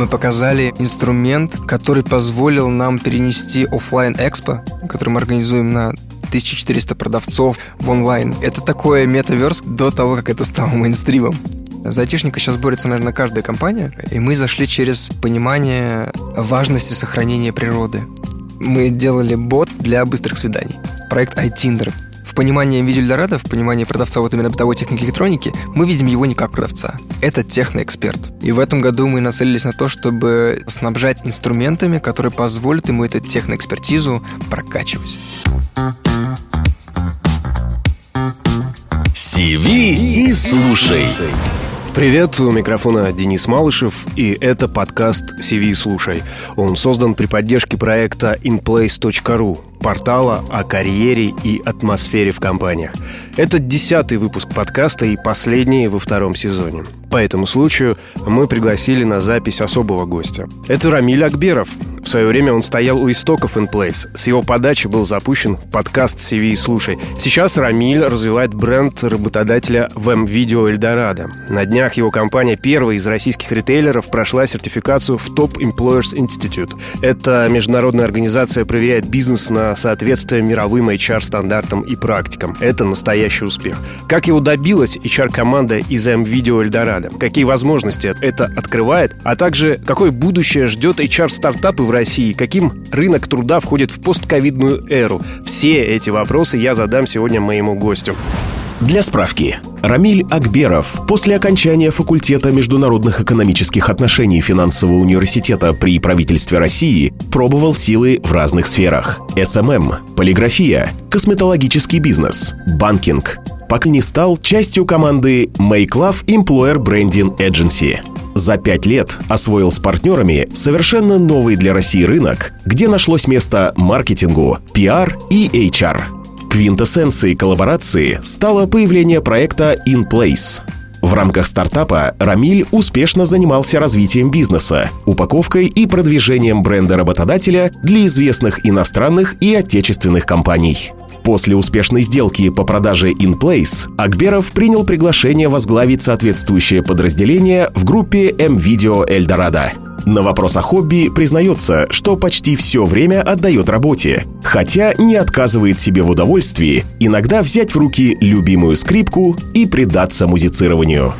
Мы показали инструмент, который позволил нам перенести офлайн экспо, который мы организуем на 1400 продавцов в онлайн. Это такое метаверс до того, как это стало мейнстримом. За айтишника сейчас борется, наверное, каждая компания, и мы зашли через понимание важности сохранения природы. Мы делали бот для быстрых свиданий. Проект iTinder. Понимании видеоэльдорадо, в понимании продавца вот именно бытовой техники электроники, мы видим его не как продавца. Это техноэксперт. И в этом году мы нацелились на то, чтобы снабжать инструментами, которые позволят ему эту техноэкспертизу прокачивать. Сиви и слушай. Привет, у микрофона Денис Малышев, и это подкаст «CV слушай». Он создан при поддержке проекта inplace.ru, портала о карьере и атмосфере в компаниях. Это десятый выпуск подкаста и последний во втором сезоне. По этому случаю мы пригласили на запись особого гостя. Это Рамиль Акберов. В свое время он стоял у истоков InPlace. С его подачи был запущен подкаст CV «Слушай». Сейчас Рамиль развивает бренд работодателя в М-Видео Эльдорадо. На днях его компания первая из российских ритейлеров прошла сертификацию в Top Employers Institute. Это международная организация проверяет бизнес на соответствие мировым HR-стандартам и практикам. Это настоящий успех. Как его добилась HR-команда из М-Видео Эльдорадо? Какие возможности это открывает? А также, какое будущее ждет HR-стартапы в России? Каким рынок труда входит в постковидную эру? Все эти вопросы я задам сегодня моему гостю. Для справки, Рамиль Акберов после окончания факультета международных экономических отношений финансового университета при правительстве России пробовал силы в разных сферах. SMM, полиграфия, косметологический бизнес, банкинг. Пока не стал частью команды Make Love Employer Branding Agency. За пять лет освоил с партнерами совершенно новый для России рынок, где нашлось место маркетингу, пиар и HR – Квинтэссенцией коллаборации стало появление проекта InPlace. В рамках стартапа Рамиль успешно занимался развитием бизнеса, упаковкой и продвижением бренда работодателя для известных иностранных и отечественных компаний. После успешной сделки по продаже InPlace Акберов принял приглашение возглавить соответствующее подразделение в группе M-Video Eldorado. На вопрос о хобби признается, что почти все время отдает работе, хотя не отказывает себе в удовольствии иногда взять в руки любимую скрипку и предаться музицированию.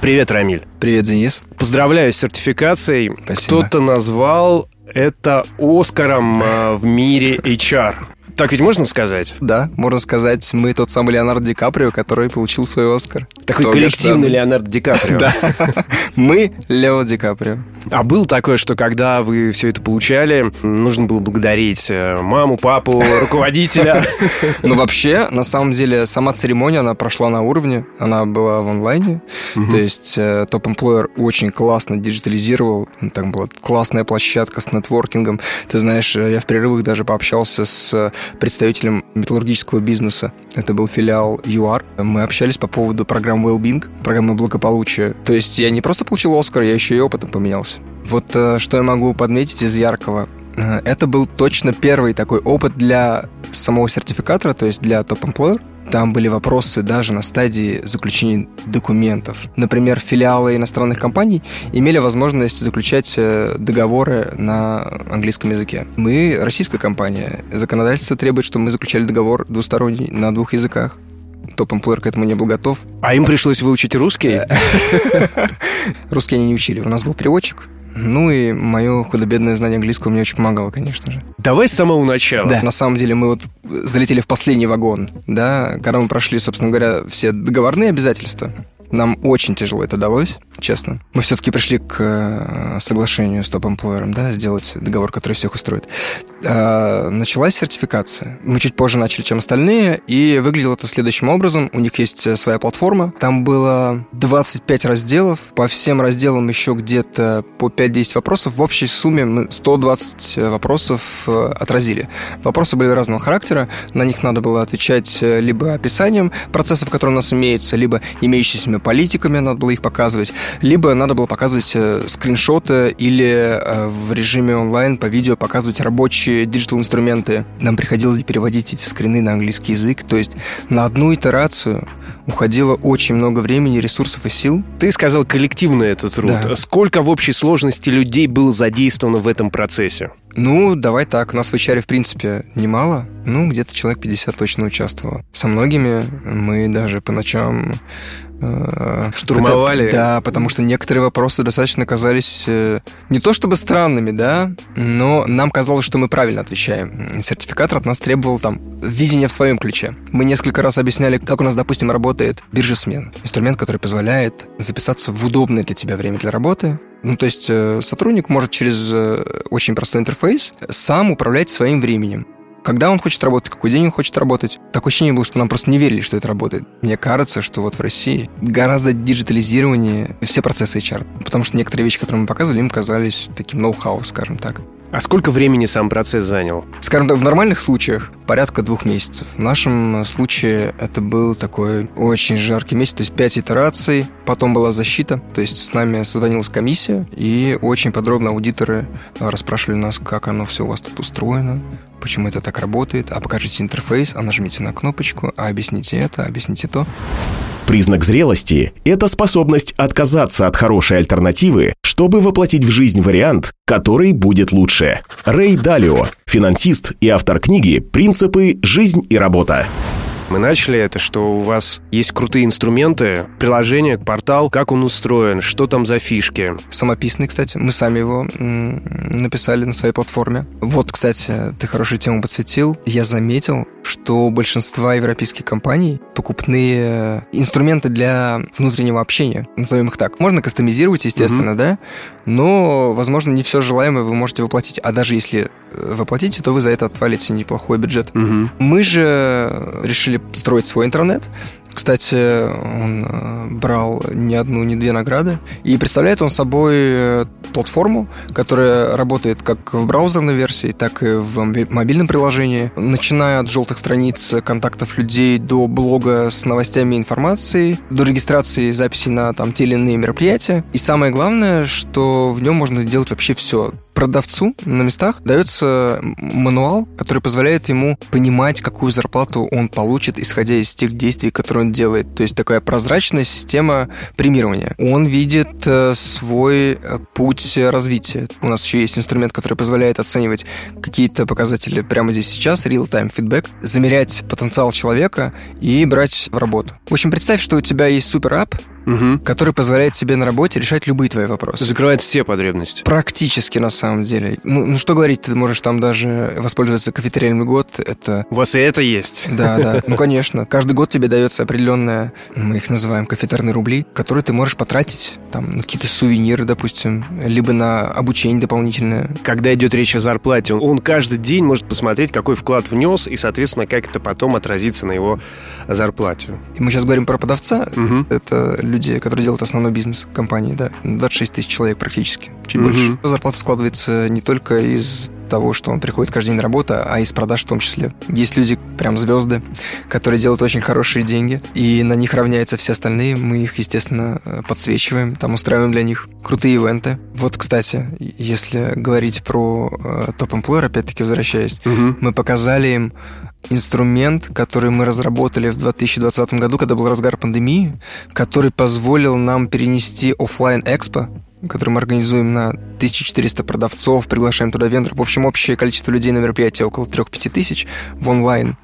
Привет, Рамиль. Привет, Денис. Поздравляю с сертификацией. Спасибо. Кто-то назвал это Оскаром э, в мире HR. Так ведь можно сказать? Да, можно сказать, мы тот самый Леонардо Ди Каприо, который получил свой Оскар. Такой Кто коллективный говорит, Леонардо Ди Каприо. Да. Мы Лео Ди Каприо. А было такое, что когда вы все это получали, нужно было благодарить э, маму, папу, руководителя? Ну, вообще, на самом деле, сама церемония, она прошла на уровне, она была в онлайне. То есть э, Top Employer очень классно диджитализировал. Там была классная площадка с нетворкингом. Ты знаешь, э, я в перерывах даже пообщался с представителем металлургического бизнеса. Это был филиал ЮАР. Мы общались по поводу программы Wellbeing, программы благополучия. То есть я не просто получил Оскар, я еще и опытом поменялся. Вот э, что я могу подметить из яркого. Э, Это был точно первый такой опыт для самого сертификатора, то есть для Employer. Там были вопросы даже на стадии заключения документов. Например, филиалы иностранных компаний имели возможность заключать э, договоры на английском языке. Мы, российская компания, законодательство требует, чтобы мы заключали договор двусторонний на двух языках. Топ Employer к этому не был готов. А им пришлось выучить русский? Русский они не учили. У нас был переводчик. Ну и мое худо-бедное знание английского мне очень помогало, конечно же. Давай с самого начала. Да, на самом деле мы вот залетели в последний вагон, да, когда мы прошли, собственно говоря, все договорные обязательства. Нам очень тяжело это далось, честно. Мы все-таки пришли к э, соглашению с топ-эмплойером, да, сделать договор, который всех устроит. А, началась сертификация. Мы чуть позже начали, чем остальные, и выглядело это следующим образом. У них есть э, своя платформа. Там было 25 разделов. По всем разделам еще где-то по 5-10 вопросов. В общей сумме мы 120 вопросов э, отразили. Вопросы были разного характера. На них надо было отвечать э, либо описанием процессов, которые у нас имеются, либо имеющимися политиками, надо было их показывать. Либо надо было показывать э, скриншоты или э, в режиме онлайн по видео показывать рабочие digital-инструменты. Нам приходилось переводить эти скрины на английский язык. То есть на одну итерацию уходило очень много времени, ресурсов и сил. Ты сказал коллективный этот труд. Да. Сколько в общей сложности людей было задействовано в этом процессе? Ну, давай так. У нас в HR, в принципе, немало. Ну, где-то человек 50 точно участвовало. Со многими мы даже по ночам Штурмовали? Это, да, потому что некоторые вопросы достаточно казались э, не то чтобы странными, да, но нам казалось, что мы правильно отвечаем. Сертификатор от нас требовал там видения в своем ключе. Мы несколько раз объясняли, как у нас, допустим, работает биржа смен. Инструмент, который позволяет записаться в удобное для тебя время для работы, ну, то есть э, сотрудник может через э, очень простой интерфейс сам управлять своим временем. Когда он хочет работать, какой день он хочет работать. Такое ощущение было, что нам просто не верили, что это работает. Мне кажется, что вот в России гораздо диджитализированнее все процессы HR. Потому что некоторые вещи, которые мы показывали, им казались таким ноу-хау, скажем так. А сколько времени сам процесс занял? Скажем так, в нормальных случаях порядка двух месяцев. В нашем случае это был такой очень жаркий месяц, то есть пять итераций, потом была защита, то есть с нами созвонилась комиссия, и очень подробно аудиторы расспрашивали нас, как оно все у вас тут устроено, почему это так работает, а покажите интерфейс, а нажмите на кнопочку, а объясните это, объясните то. Признак зрелости – это способность отказаться от хорошей альтернативы, чтобы воплотить в жизнь вариант, который будет лучше. Рэй Далио, финансист и автор книги «Принципы. Жизнь и работа». Мы начали это, что у вас есть крутые инструменты, приложение, портал, как он устроен, что там за фишки. Самописный, кстати. Мы сами его написали на своей платформе. Вот, кстати, ты хорошую тему подсветил. Я заметил, что у большинства европейских компаний покупные инструменты для внутреннего общения, назовем их так. Можно кастомизировать, естественно, mm-hmm. да, но, возможно, не все желаемое вы можете воплотить. А даже если воплотите, то вы за это отвалите неплохой бюджет. Mm-hmm. Мы же решили строить свой интернет, кстати, он э, брал не одну, не две награды. И представляет он собой э, платформу, которая работает как в браузерной версии, так и в мобильном приложении. Начиная от желтых страниц контактов людей до блога с новостями и информацией, до регистрации записи на там, те или иные мероприятия. И самое главное, что в нем можно делать вообще все продавцу на местах дается мануал, который позволяет ему понимать, какую зарплату он получит, исходя из тех действий, которые он делает. То есть такая прозрачная система премирования. Он видит э, свой э, путь развития. У нас еще есть инструмент, который позволяет оценивать какие-то показатели прямо здесь сейчас, real-time feedback, замерять потенциал человека и брать в работу. В общем, представь, что у тебя есть супер-ап, угу. который позволяет тебе на работе решать любые твои вопросы. Закрывает все потребности. Практически, на самом деле. Ну, ну что говорить, ты можешь там даже воспользоваться кафетериальный год. Это... У вас и это есть. Да, да. Ну, конечно. Каждый год тебе дается определенная, мы их называем кафетерные рубли, которые ты можешь потратить там на какие-то сувениры, допустим, либо на обучение дополнительное. Когда идет речь о зарплате, он каждый день может посмотреть, какой вклад внес, и, соответственно, как это потом отразится на его зарплате. И мы сейчас говорим про продавца. Угу. Это люди люди, которые делают основной бизнес компании, да, 26 тысяч человек практически, чуть угу. больше. Зарплата складывается не только из того, что он приходит каждый день на работу, а из продаж в том числе. Есть люди, прям звезды, которые делают очень хорошие деньги, и на них равняются все остальные. Мы их, естественно, подсвечиваем, там устраиваем для них крутые ивенты. Вот, кстати, если говорить про э, топ-эмплойер, опять-таки возвращаясь, угу. мы показали им инструмент, который мы разработали в 2020 году, когда был разгар пандемии, который позволил нам перенести офлайн экспо который мы организуем на 1400 продавцов, приглашаем туда вендоров. В общем, общее количество людей на мероприятии около 3-5 тысяч в онлайн.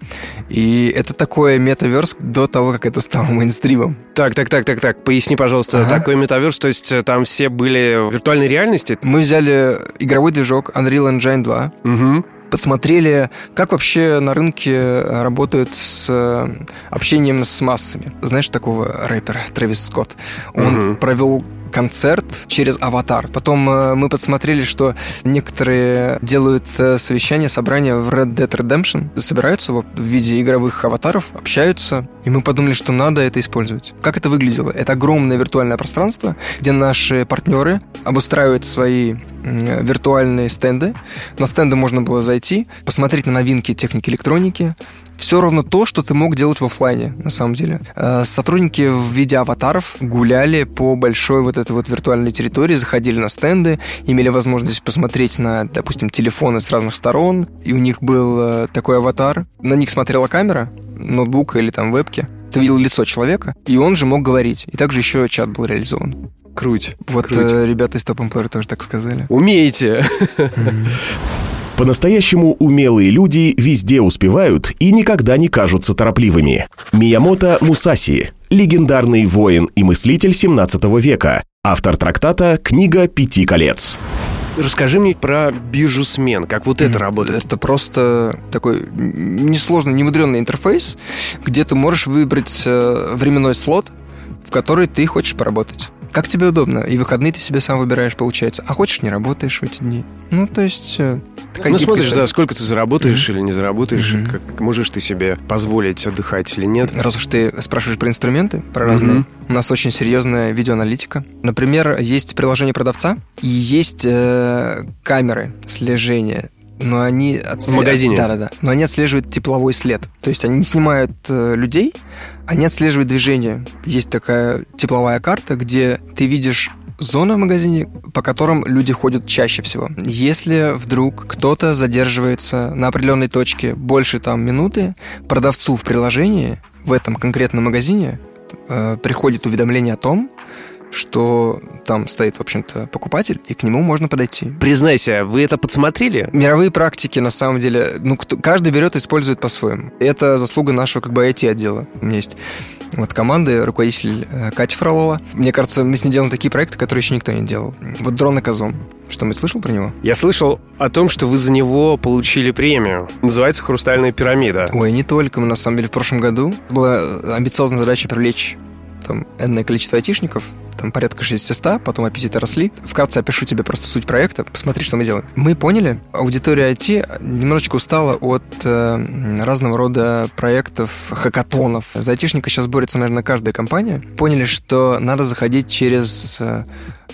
И это такое метаверс до того, как это стало мейнстримом. Так, так, так, так, так. Поясни, пожалуйста, ага. такой метаверс, то есть э, там все были в виртуальной реальности? Мы взяли игровой движок Unreal Engine 2, угу подсмотрели, как вообще на рынке работают с э, общением с массами. Знаешь такого рэпера Трэвис Скотт? Он угу. провел концерт через аватар. Потом э, мы подсмотрели, что некоторые делают э, совещания, собрания в Red Dead Redemption, собираются в виде игровых аватаров, общаются, и мы подумали, что надо это использовать. Как это выглядело? Это огромное виртуальное пространство, где наши партнеры обустраивать свои виртуальные стенды. На стенды можно было зайти, посмотреть на новинки техники электроники, все ровно то, что ты мог делать в офлайне, на самом деле. Э, сотрудники в виде аватаров гуляли по большой вот этой вот виртуальной территории, заходили на стенды, имели возможность посмотреть на, допустим, телефоны с разных сторон, и у них был э, такой аватар. На них смотрела камера, ноутбука или там вебки. Ты видел лицо человека, и он же мог говорить. И также еще чат был реализован. Круть. Вот круть. Э, ребята из Top Employer тоже так сказали. Умеете. По-настоящему умелые люди везде успевают и никогда не кажутся торопливыми. Миямото Мусаси – легендарный воин и мыслитель 17 века, автор трактата «Книга пяти колец». Расскажи мне про биржу смен, как вот это работает. Это просто такой несложный, немудренный интерфейс, где ты можешь выбрать э, временной слот, в который ты хочешь поработать. Как тебе удобно. И выходные ты себе сам выбираешь, получается. А хочешь, не работаешь в эти дни. Ну, то есть... Э, ну, смотришь, да, сколько ты заработаешь mm-hmm. или не заработаешь, mm-hmm. как можешь ты себе позволить отдыхать или нет. Раз уж ты спрашиваешь про инструменты, про разные, mm-hmm. у нас очень серьезная видеоаналитика. Например, есть приложение продавца и есть э, камеры слежения но они отслеживают... В магазине? Да-да-да. Но они отслеживают тепловой след. То есть они не снимают э, людей, они отслеживают движение. Есть такая тепловая карта, где ты видишь зоны в магазине, по которым люди ходят чаще всего. Если вдруг кто-то задерживается на определенной точке больше там минуты, продавцу в приложении в этом конкретном магазине э, приходит уведомление о том, что там стоит, в общем-то, покупатель, и к нему можно подойти. Признайся, вы это подсмотрели? Мировые практики, на самом деле, ну, кто, каждый берет и использует по-своему. Это заслуга нашего, как бы, IT-отдела. У меня есть вот команды, руководитель э, Катя Фролова. Мне кажется, мы с ней делаем такие проекты, которые еще никто не делал. Вот дрон на Казом. Что, мы слышал про него? Я слышал о том, что вы за него получили премию. Называется «Хрустальная пирамида». Ой, не только. Мы, на самом деле, в прошлом году была амбициозная задача привлечь там энное количество айтишников, там порядка 600, потом аппетиты росли. Вкратце опишу тебе просто суть проекта, посмотри, что мы делаем. Мы поняли, аудитория IT немножечко устала от э, разного рода проектов, хакатонов. За айтишника сейчас борется, наверное, каждая компания. Поняли, что надо заходить через э,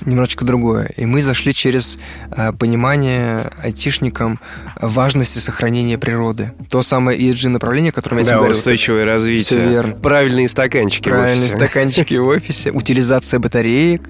немножечко другое. И мы зашли через э, понимание айтишникам важности сохранения природы. То самое ESG направление, о котором я да, тебе говорил. устойчивое развитие. Все верно. Правильные стаканчики Правильные в офисе. стаканчики в офисе. Утилизация батареек.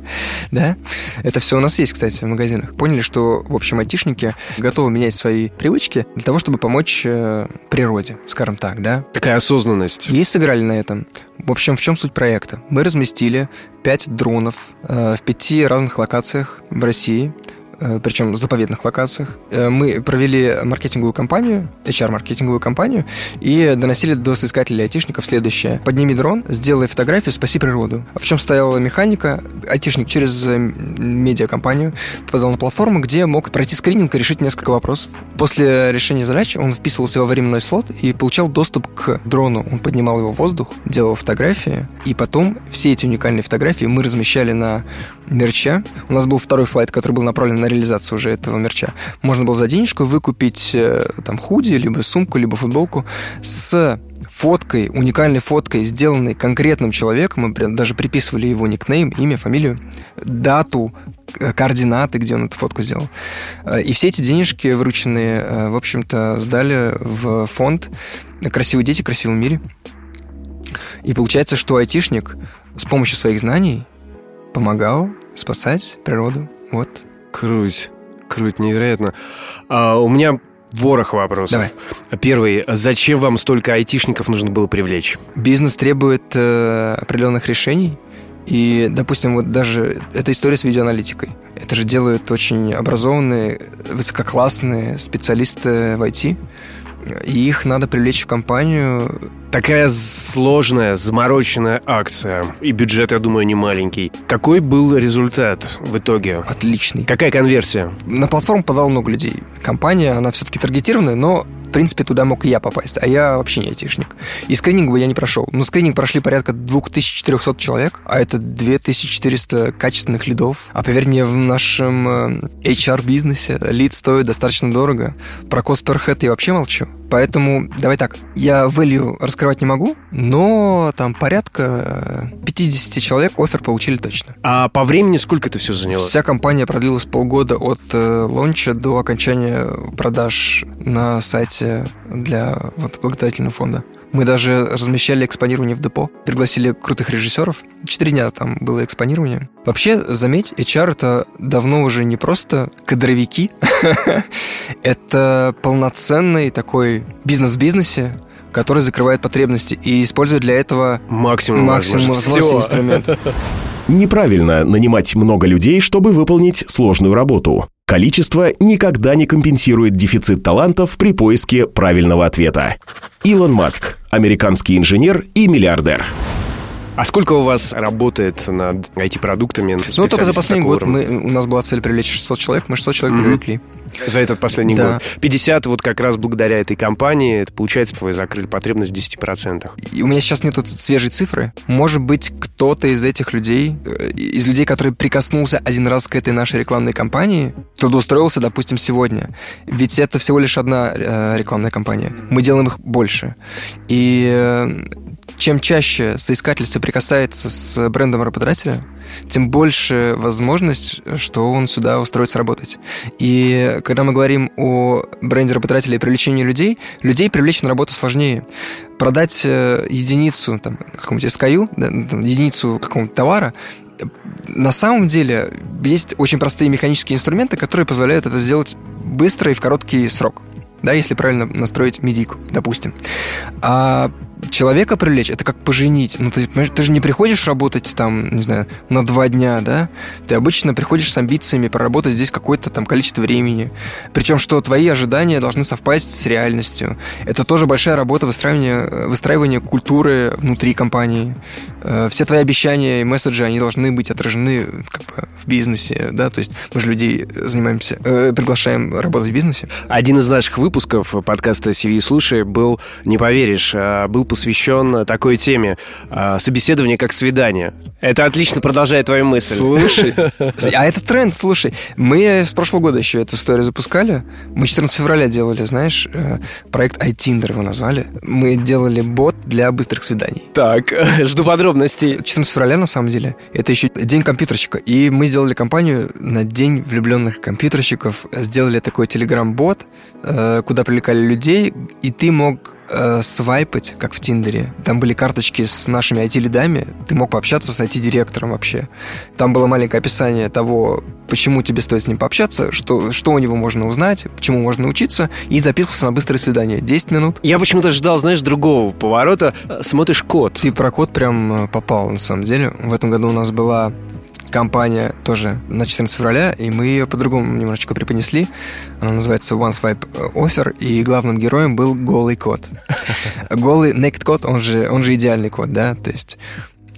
Да? Это все у нас есть, кстати, в магазинах. Поняли, что, в общем, айтишники готовы менять свои привычки для того, чтобы помочь э, природе, скажем так, да? Такая осознанность. И сыграли на этом. В общем, в чем суть проекта? Мы разместили 5 дронов э, в пяти разных локациях в России. Э, причем заповедных локациях. Э, мы провели маркетинговую кампанию, HR-маркетинговую кампанию, и доносили до соискателей айтишников следующее. Подними дрон, сделай фотографию, спаси природу. В чем стояла механика? Айтишник через э, медиакомпанию подал на платформу, где мог пройти скрининг и решить несколько вопросов. После решения задач он вписывался во временной слот и получал доступ к дрону. Он поднимал его в воздух, делал фотографии, и потом все эти уникальные фотографии мы размещали на мерча. У нас был второй флайт, который был направлен на реализацию уже этого мерча. Можно было за денежку выкупить э, там худи, либо сумку, либо футболку с фоткой, уникальной фоткой, сделанной конкретным человеком. Мы даже приписывали его никнейм, имя, фамилию, дату, э, координаты, где он эту фотку сделал. Э, и все эти денежки врученные, в общем-то, сдали в фонд «Красивые дети красивом мире». И получается, что айтишник с помощью своих знаний помогал спасать природу. Вот. Круть. Круть, невероятно. А, у меня ворох вопросов. Давай. Первый. Зачем вам столько айтишников нужно было привлечь? Бизнес требует э, определенных решений. И, допустим, вот даже эта история с видеоаналитикой. Это же делают очень образованные, высококлассные специалисты в IT. И их надо привлечь в компанию Такая сложная, замороченная акция. И бюджет, я думаю, не маленький. Какой был результат в итоге? Отличный. Какая конверсия? На платформу подал много людей. Компания, она все-таки таргетированная, но в принципе, туда мог и я попасть, а я вообще не айтишник. И скрининг бы я не прошел. Но скрининг прошли порядка 2400 человек, а это 2400 качественных лидов. А поверь мне, в нашем HR-бизнесе лид стоит достаточно дорого. Про cost per head я вообще молчу. Поэтому, давай так, я value раскрывать не могу, но там порядка 50 человек офер получили точно. А по времени сколько это все заняло? Вся компания продлилась полгода от э, лонча до окончания продаж на сайте для вот, благотворительного фонда. Мы даже размещали экспонирование в депо, пригласили крутых режиссеров. Четыре дня там было экспонирование. Вообще, заметь, HR это давно уже не просто кадровики, это полноценный такой бизнес в бизнесе, который закрывает потребности и использует для этого максимум, максимум возможностей инструментов. Неправильно нанимать много людей, чтобы выполнить сложную работу. Количество никогда не компенсирует дефицит талантов при поиске правильного ответа. Илон Маск, американский инженер и миллиардер. А сколько у вас работает над IT-продуктами? Ну, только за последний год мы, у нас была цель привлечь 600 человек, мы 600 человек mm-hmm. привлекли. За этот последний да. год. 50 вот как раз благодаря этой компании, это получается, вы закрыли потребность в 10%. И у меня сейчас нету свежей цифры. Может быть, кто-то из этих людей, э, из людей, который прикоснулся один раз к этой нашей рекламной кампании, трудоустроился, допустим, сегодня. Ведь это всего лишь одна э, рекламная кампания. Мы делаем их больше. И э, чем чаще соискатель соприкасается с брендом работодателя, тем больше возможность, что он сюда устроится работать. И когда мы говорим о бренде работодателя и привлечении людей, людей привлечь на работу сложнее. Продать э, единицу, там, какому-нибудь SKU, да, единицу какого-то товара, на самом деле есть очень простые механические инструменты, которые позволяют это сделать быстро и в короткий срок. Да, если правильно настроить медику, допустим. А человека привлечь, это как поженить. Ну, ты, ты же не приходишь работать там, не знаю, на два дня, да? Ты обычно приходишь с амбициями проработать здесь какое-то там количество времени. Причем, что твои ожидания должны совпасть с реальностью. Это тоже большая работа выстраивания, выстраивания культуры внутри компании. Э, все твои обещания и месседжи, они должны быть отражены как бы, в бизнесе, да? То есть мы же людей занимаемся, э, приглашаем работать в бизнесе. Один из наших выпусков подкаста «CV слушай» был, не поверишь, а, был посвящен такой теме а, собеседование как свидание. Это отлично продолжает твою мысль. Слушай, а это тренд, слушай. Мы с прошлого года еще эту историю запускали. Мы 14 февраля делали, знаешь, э, проект iTinder его назвали. Мы делали бот для быстрых свиданий. Так, жду подробностей. 14 февраля, на самом деле, это еще день компьютерщика. И мы сделали компанию на день влюбленных компьютерщиков. Сделали такой телеграм-бот, э, куда привлекали людей, и ты мог э, свайпать, как в Тиндере. Там были карточки с нашими IT-лидами. Ты мог пообщаться с IT-директором вообще. Там было маленькое описание того, почему тебе стоит с ним пообщаться, что, что у него можно узнать, чему можно научиться, и записывался на быстрое свидание. 10 минут. Я почему-то ждал, знаешь, другого поворота. Смотришь код. Ты про код прям э, попал, на самом деле. В этом году у нас была компания тоже на 14 февраля, и мы ее по-другому немножечко преподнесли. Она называется One Swipe Offer, и главным героем был голый код. Голый naked код, он же, он же идеальный код, да, то есть...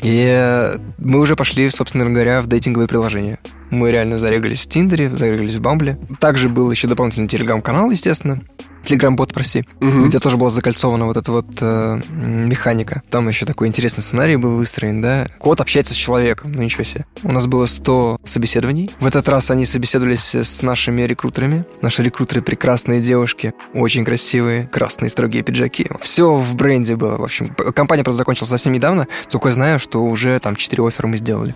И мы уже пошли, собственно говоря, в дейтинговые приложения. Мы реально зарегались в Тиндере, зарегались в Бамбле. Также был еще дополнительный телеграм-канал, естественно. Телеграм-бот, прости, угу. где тоже была закольцована вот эта вот э, механика. Там еще такой интересный сценарий был выстроен, да. Кот общается с человеком, ну ничего себе. У нас было 100 собеседований. В этот раз они собеседовались с нашими рекрутерами. Наши рекрутеры прекрасные девушки, очень красивые, красные строгие пиджаки. Все в бренде было, в общем. Компания просто закончилась совсем недавно, только я знаю, что уже там 4 оффера мы сделали.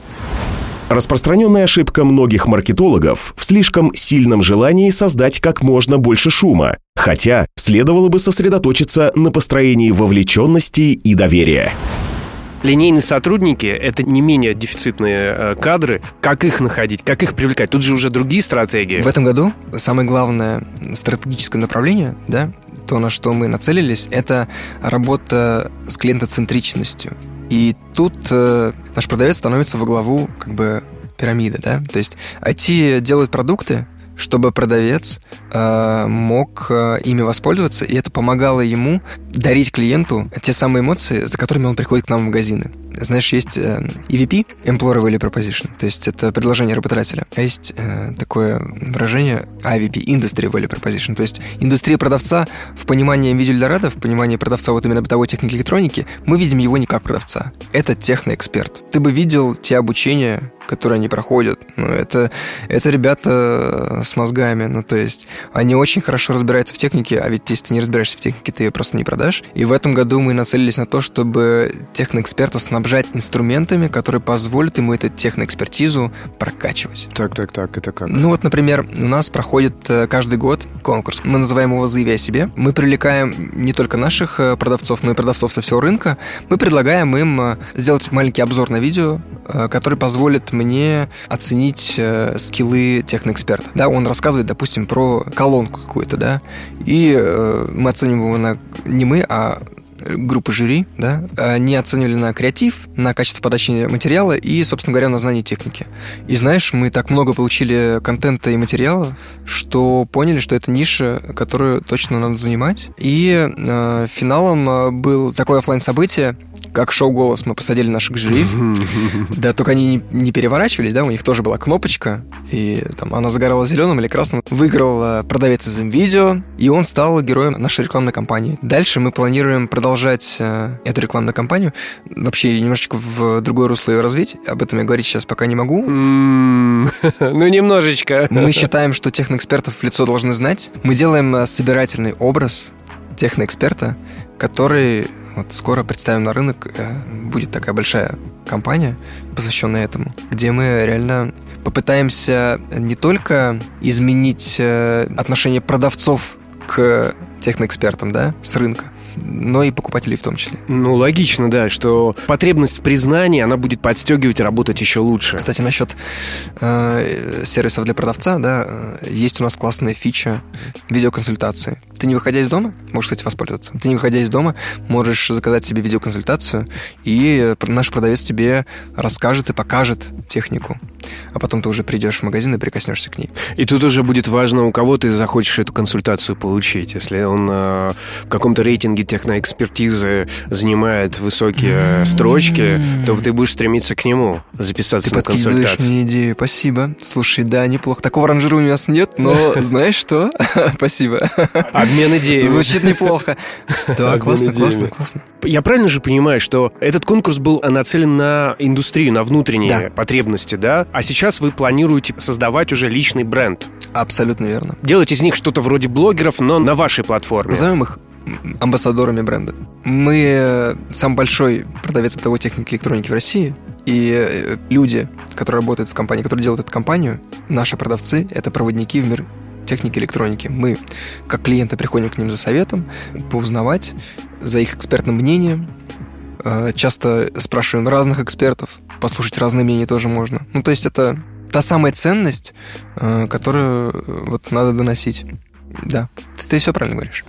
Распространенная ошибка многих маркетологов в слишком сильном желании создать как можно больше шума, хотя следовало бы сосредоточиться на построении вовлеченности и доверия. Линейные сотрудники — это не менее дефицитные э, кадры. Как их находить, как их привлекать? Тут же уже другие стратегии. В этом году самое главное стратегическое направление, да, то, на что мы нацелились, это работа с клиентоцентричностью. И тут э, наш продавец становится во главу как бы пирамиды, да? То есть IT делают продукты, чтобы продавец э, мог э, ими воспользоваться, и это помогало ему дарить клиенту те самые эмоции, за которыми он приходит к нам в магазины. Знаешь, есть э, EVP, Employer Value Proposition, то есть это предложение работодателя. А есть э, такое выражение IVP, Industry Value Proposition, то есть индустрия продавца в понимании видеоэльдорадо, в понимании продавца вот именно бытовой техники электроники, мы видим его не как продавца. Это техноэксперт. Ты бы видел те обучения, которые они проходят. Ну, это, это ребята с мозгами. Ну, то есть, они очень хорошо разбираются в технике, а ведь если ты не разбираешься в технике, ты ее просто не продашь. И в этом году мы нацелились на то, чтобы техноэксперта снабжать инструментами, которые позволят ему эту техноэкспертизу прокачивать. Так, так, так, это как? Ну, вот, например, у нас проходит э, каждый год конкурс. Мы называем его «Заяви о себе». Мы привлекаем не только наших э, продавцов, но и продавцов со всего рынка. Мы предлагаем им э, сделать маленький обзор на видео, который позволит мне оценить скиллы техноэксперта. Да, он рассказывает, допустим, про колонку какую-то, да, и мы оценим его на не мы, а группы жюри, да, они оценивали на креатив, на качество подачи материала и, собственно говоря, на знание техники. И знаешь, мы так много получили контента и материала, что поняли, что это ниша, которую точно надо занимать. И э, финалом э, был такое офлайн событие как шоу «Голос» мы посадили наших жюри. Да, только они не, не переворачивались, да, у них тоже была кнопочка, и там она загорала зеленым или красным. Выиграл э, продавец из видео, и он стал героем нашей рекламной кампании. Дальше мы планируем продолжать э, эту рекламную кампанию, вообще немножечко в другое русло ее развить. Об этом я говорить сейчас пока не могу. Ну, немножечко. Мы считаем, что техноэкспертов в лицо должны знать. Мы делаем э, собирательный образ техноэксперта, который вот скоро представим на рынок, э, будет такая большая компания, посвященная этому, где мы реально попытаемся не только изменить отношение продавцов к техноэкспертам, да, с рынка, но и покупателей в том числе. Ну, логично, да, что потребность в признании, она будет подстегивать и работать еще лучше. Кстати, насчет э, сервисов для продавца, да, э, есть у нас классная фича видеоконсультации. Ты не выходя из дома, можешь, кстати, воспользоваться. Ты не выходя из дома, можешь заказать себе видеоконсультацию, и наш продавец тебе расскажет и покажет технику а потом ты уже придешь в магазин и прикоснешься к ней. И тут уже будет важно, у кого ты захочешь эту консультацию получить. Если он э, в каком-то рейтинге техноэкспертизы занимает высокие строчки, то ты будешь стремиться к нему записаться ты на консультацию. мне идею, спасибо. Слушай, да, неплохо. Такого ранжира у нас нет, но знаешь что? Спасибо. Обмен идеями. Звучит неплохо. Да, классно, классно, классно. Я правильно же понимаю, что этот конкурс был нацелен на индустрию, на внутренние потребности, да? А сейчас вы планируете создавать уже личный бренд. Абсолютно верно. Делать из них что-то вроде блогеров, но на вашей платформе. Назовем их амбассадорами бренда. Мы э, самый большой продавец бытовой техники электроники в России, и э, люди, которые работают в компании, которые делают эту компанию, наши продавцы — это проводники в мир техники электроники. Мы, как клиенты, приходим к ним за советом, поузнавать, за их экспертным мнением. Э, часто спрашиваем разных экспертов, послушать разные мнения тоже можно. Ну, то есть это та самая ценность, э, которую э, вот надо доносить. Да, ты, ты все правильно говоришь.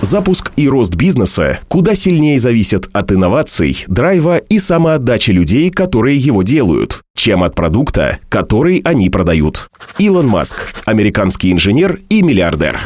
Запуск и рост бизнеса куда сильнее зависят от инноваций, драйва и самоотдачи людей, которые его делают, чем от продукта, который они продают. Илон Маск, американский инженер и миллиардер.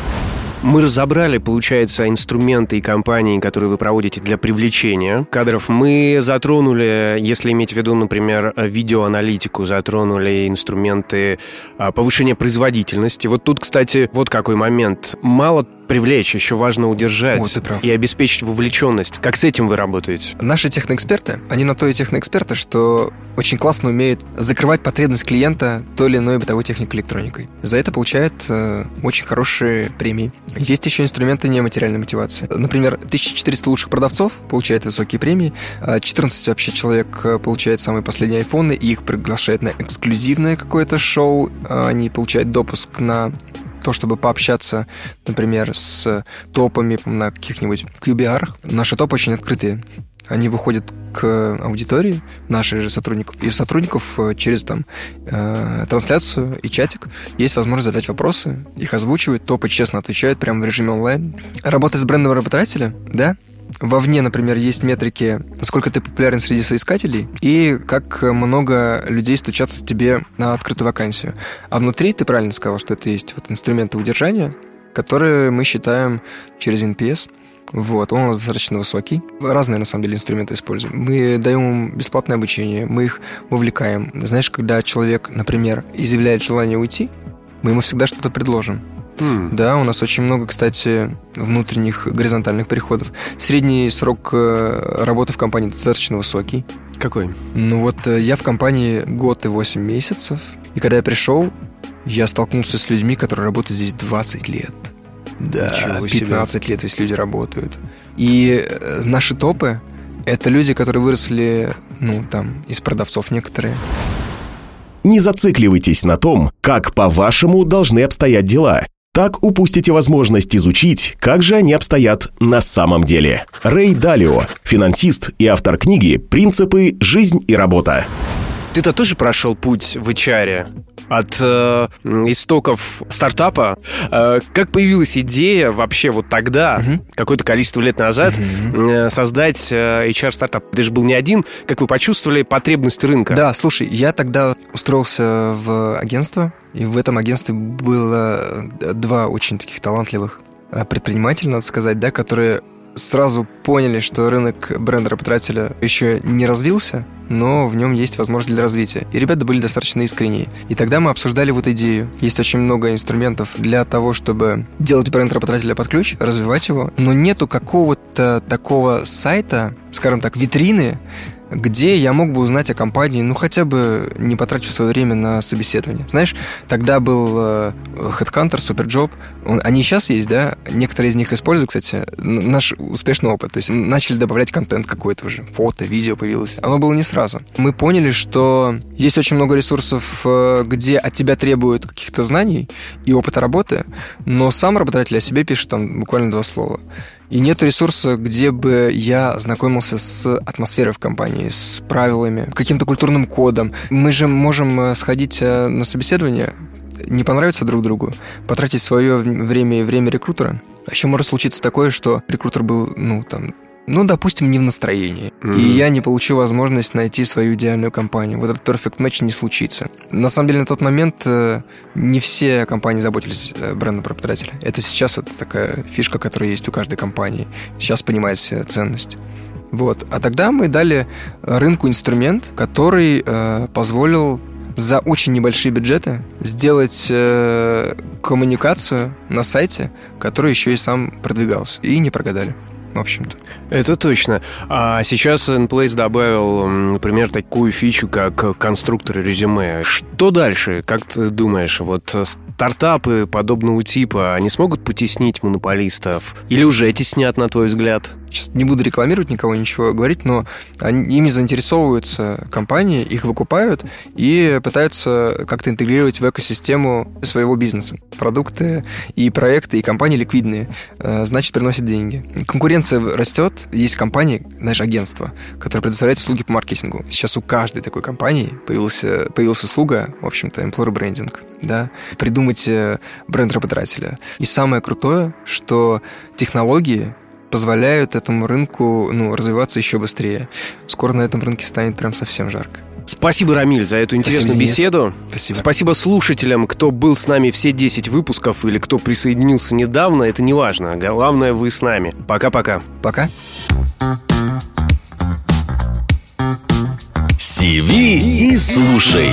Мы разобрали, получается, инструменты и компании, которые вы проводите для привлечения кадров. Мы затронули, если иметь в виду, например, видеоаналитику, затронули инструменты а, повышения производительности. Вот тут, кстати, вот какой момент. Мало привлечь, еще важно удержать вот, и обеспечить вовлеченность. Как с этим вы работаете? Наши техноэксперты, они на то и техноэксперты, что очень классно умеют закрывать потребность клиента той или иной бытовой техникой электроникой. За это получают э, очень хорошие премии. Есть еще инструменты нематериальной мотивации. Например, 1400 лучших продавцов получают высокие премии, 14 а вообще человек э, получает самые последние айфоны, и их приглашают на эксклюзивное какое-то шоу, а они получают допуск на то, чтобы пообщаться, например, с топами на каких-нибудь QBR. Наши топы очень открытые. Они выходят к аудитории, наших же сотрудников, и сотрудников э, через там э, трансляцию и чатик есть возможность задать вопросы, их озвучивают, топы честно отвечают прямо в режиме онлайн. Работа с брендом работодателя, да, Вовне, например, есть метрики, насколько ты популярен среди соискателей и как много людей стучатся тебе на открытую вакансию. А внутри, ты правильно сказал, что это есть вот инструменты удержания, которые мы считаем через NPS Вот, он у нас достаточно высокий. Разные, на самом деле, инструменты используем. Мы даем им бесплатное обучение, мы их вовлекаем. Знаешь, когда человек, например, изъявляет желание уйти, мы ему всегда что-то предложим. Mm. Да, у нас очень много, кстати, внутренних горизонтальных переходов. Средний срок э, работы в компании достаточно высокий. Какой? Ну вот э, я в компании год и 8 месяцев. И когда я пришел, я столкнулся с людьми, которые работают здесь 20 лет. Да, 15 лет здесь люди работают. И э, наши топы — это люди, которые выросли, ну, там, из продавцов некоторые. Не зацикливайтесь на том, как, по-вашему, должны обстоять дела. Так упустите возможность изучить, как же они обстоят на самом деле. Рэй Далио, финансист и автор книги «Принципы. Жизнь и работа». Ты-то тоже прошел путь в HR? от э, истоков стартапа. Э, как появилась идея вообще вот тогда, угу. какое-то количество лет назад, угу. э, создать э, HR-стартап? Ты же был не один. Как вы почувствовали потребность рынка? Да, слушай, я тогда устроился в агентство, и в этом агентстве было э, два очень таких талантливых э, предпринимателя, надо сказать, да, которые сразу поняли, что рынок бренда-работодателя еще не развился, но в нем есть возможность для развития. И ребята были достаточно искренние. И тогда мы обсуждали вот идею. Есть очень много инструментов для того, чтобы делать бренд работодателя под ключ, развивать его, но нету какого-то такого сайта, скажем так, витрины, где я мог бы узнать о компании, ну, хотя бы не потратив свое время на собеседование. Знаешь, тогда был э, Headhunter, Superjob, он, они сейчас есть, да, некоторые из них используют, кстати, наш успешный опыт, то есть начали добавлять контент какой-то уже, фото, видео появилось. Оно было не сразу. Мы поняли, что есть очень много ресурсов, э, где от тебя требуют каких-то знаний и опыта работы, но сам работодатель о себе пишет там буквально два слова. И нет ресурса, где бы я знакомился с атмосферой в компании, с правилами, каким-то культурным кодом. Мы же можем э, сходить э, на собеседование, не понравиться друг другу, потратить свое время и время рекрутера. А еще может случиться такое, что рекрутер был, ну, там, ну, допустим, не в настроении. Mm-hmm. И я не получу возможность найти свою идеальную компанию. Вот этот perfect match не случится. На самом деле, на тот момент э, не все компании заботились э, брендом работодателя. Это сейчас это такая фишка, которая есть у каждой компании. Сейчас понимает все ценность. Вот. А тогда мы дали рынку инструмент, который э, позволил за очень небольшие бюджеты сделать э, коммуникацию на сайте, который еще и сам продвигался. И не прогадали в общем-то. Это точно. А сейчас Enplace добавил, например, такую фичу, как конструктор резюме. Что дальше? Как ты думаешь, вот стартапы подобного типа, они смогут потеснить монополистов? Или уже теснят, на твой взгляд? Сейчас не буду рекламировать никого, ничего говорить, но они, ими заинтересовываются компании, их выкупают и пытаются как-то интегрировать в экосистему своего бизнеса. Продукты и проекты, и компании ликвидные, э, значит, приносят деньги. Конкуренция растет, есть компании, знаешь, агентства, которые предоставляют услуги по маркетингу. Сейчас у каждой такой компании появился, появилась услуга, в общем-то, employer брендинг, да, придумать э, бренд работодателя. И самое крутое, что технологии позволяют этому рынку ну, развиваться еще быстрее. Скоро на этом рынке станет прям совсем жарко. Спасибо, Рамиль, за эту интересную Спасибо, беседу. Спасибо. Спасибо слушателям, кто был с нами все 10 выпусков или кто присоединился недавно. Это не важно. Главное, вы с нами. Пока-пока. Пока. Сиви и слушай.